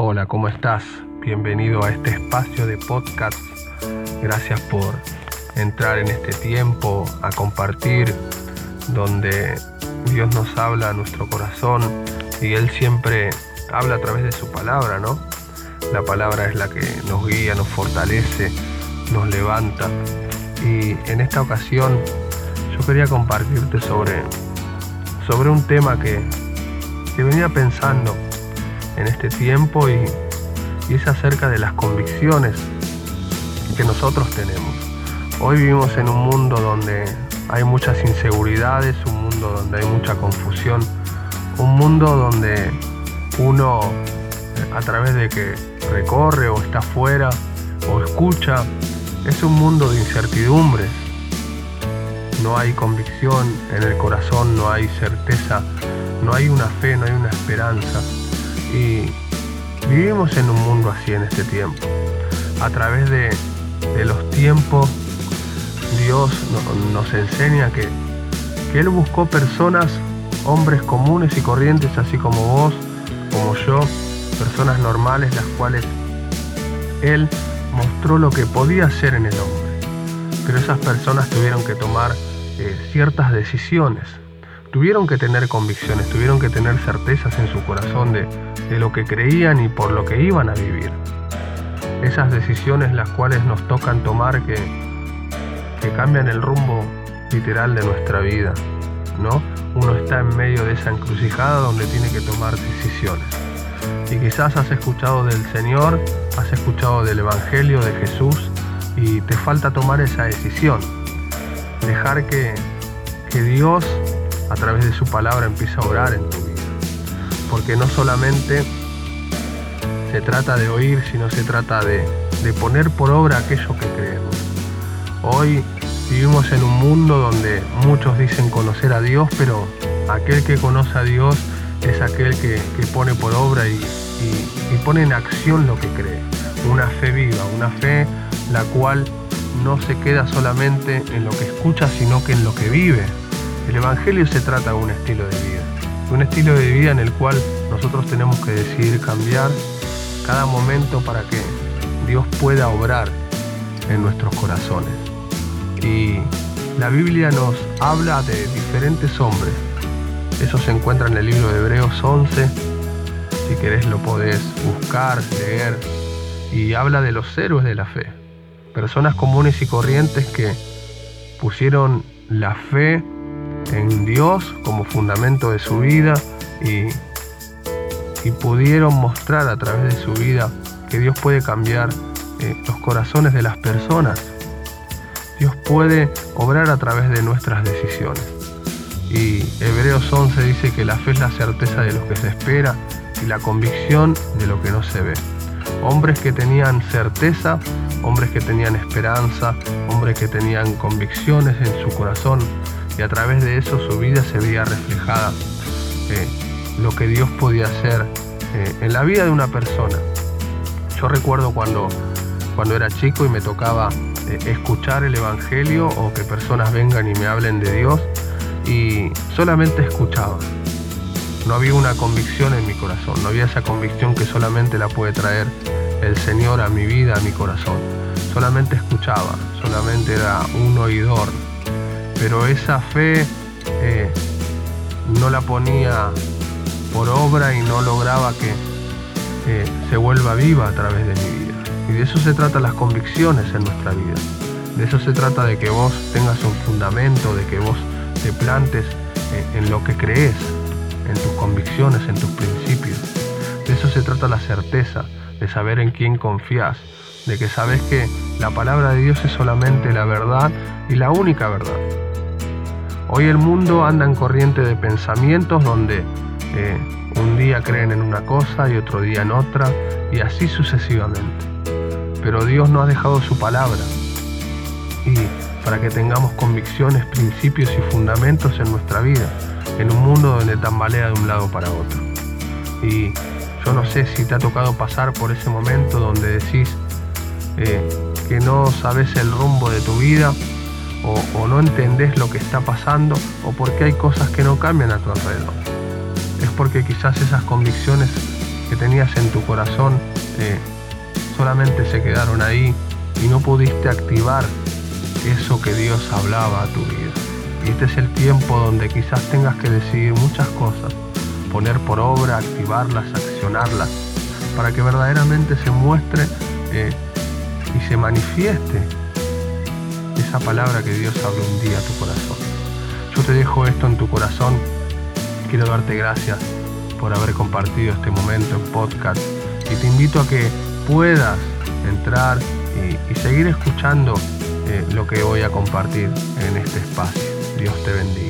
Hola, ¿cómo estás? Bienvenido a este espacio de podcast. Gracias por entrar en este tiempo a compartir donde Dios nos habla a nuestro corazón y Él siempre habla a través de su palabra, ¿no? La palabra es la que nos guía, nos fortalece, nos levanta. Y en esta ocasión yo quería compartirte sobre, sobre un tema que, que venía pensando en este tiempo y, es acerca de las convicciones que nosotros tenemos. Hoy vivimos en un mundo donde hay muchas inseguridades, un mundo donde hay mucha confusión, un mundo donde uno a través de que recorre o está afuera o escucha, es un mundo de incertidumbres. No hay convicción en el corazón, no hay certeza, no hay una fe, no hay una esperanza. Y vivimos en un mundo así en este tiempo. A través de, los tiempos, Dios nos enseña que, que Él buscó personas, hombres comunes y corrientes, así como vos, como yo, personas normales, las cuales Él mostró lo que podía hacer en el hombre. Pero esas personas tuvieron que tomar eh, ciertas decisiones, tuvieron que tener convicciones, tuvieron que tener certezas en su corazón de, de lo que creían y por lo que iban a vivir. Esas decisiones las cuales nos tocan tomar que, que cambian el rumbo literal de nuestra vida, ¿no? Uno está en medio de esa encrucijada donde tiene que tomar decisiones. Y quizás has escuchado del Señor, has escuchado del Evangelio de Jesús y te falta tomar esa decisión. Dejar que, que Dios a través de su palabra empiece a orar en tu. Porque no solamente se trata de oír, sino se trata de, de poner por obra aquello que creemos. Hoy vivimos en un mundo donde muchos dicen conocer a Dios, pero aquel que conoce a Dios es aquel que, pone por obra y, pone en acción lo que cree. Una fe viva, una fe la cual no se queda solamente en lo que escucha, sino que en lo que vive. El Evangelio se trata de un estilo de vida, un estilo de vida en el cual nosotros tenemos que decidir cambiar cada momento para que Dios pueda obrar en nuestros corazones. Y la Biblia nos habla de diferentes hombres eso se encuentra en el libro de Hebreos 11. Si querés lo podés buscar, leer. Y habla de los héroes de la fe. Personas comunes y corrientes que pusieron la fe en Dios como fundamento de su vida y, y pudieron mostrar a través de su vida que Dios puede cambiar eh, los corazones de las personas. Dios puede obrar a través de nuestras decisiones. Y Hebreos 11 dice que la fe es la certeza de lo que se espera y la convicción de lo que no se ve. Hombres que tenían certeza, hombres que tenían esperanza, hombres que tenían convicciones en su corazón y a través de eso su vida se veía reflejada eh, lo que Dios podía hacer eh, en la vida de una persona. Yo recuerdo cuando, cuando era chico y me tocaba eh, escuchar el Evangelio o que personas vengan y me hablen de Dios, y solamente escuchaba. No había una convicción en mi corazón, no había esa convicción que solamente la puede traer el Señor a mi vida, a mi corazón. Solamente escuchaba, solamente era un oidor. Pero esa fe eh, no la ponía por obra y no lograba que eh, se vuelva viva a través de mi vida. Y de eso se trata las convicciones en nuestra vida. De eso se trata de que vos tengas un fundamento, de que vos te plantes en, lo que crees, en tus convicciones, en tus principios. De eso se trata la certeza, de saber en quién confías, de que sabes que la palabra de Dios es solamente la verdad y la única verdad. Hoy el mundo anda en corriente de pensamientos donde eh, un día creen en una cosa y otro día en otra y así sucesivamente. Pero Dios no ha dejado su palabra y para que tengamos convicciones, principios y fundamentos en nuestra vida, en un mundo donde tambalea de un lado para otro. Y yo no sé si te ha tocado pasar por ese momento donde decís eh, que no sabes el rumbo de tu vida o, no entendés lo que está pasando o porque hay cosas que no cambian a tu alrededor. Es porque quizás esas convicciones que tenías en tu corazón eh, solamente se quedaron ahí y no pudiste activar eso que Dios hablaba a tu vida. Y este es el tiempo donde quizás tengas que decidir muchas cosas, poner por obra, activarlas, accionarlas, para que verdaderamente se muestre eh, y se manifieste esa palabra que Dios habló un día a tu corazón. Yo te dejo esto en tu corazón. Quiero darte gracias por haber compartido este momento en podcast y te invito a que puedas entrar y, seguir escuchando eh, lo que voy a compartir en este espacio. Dios te bendiga.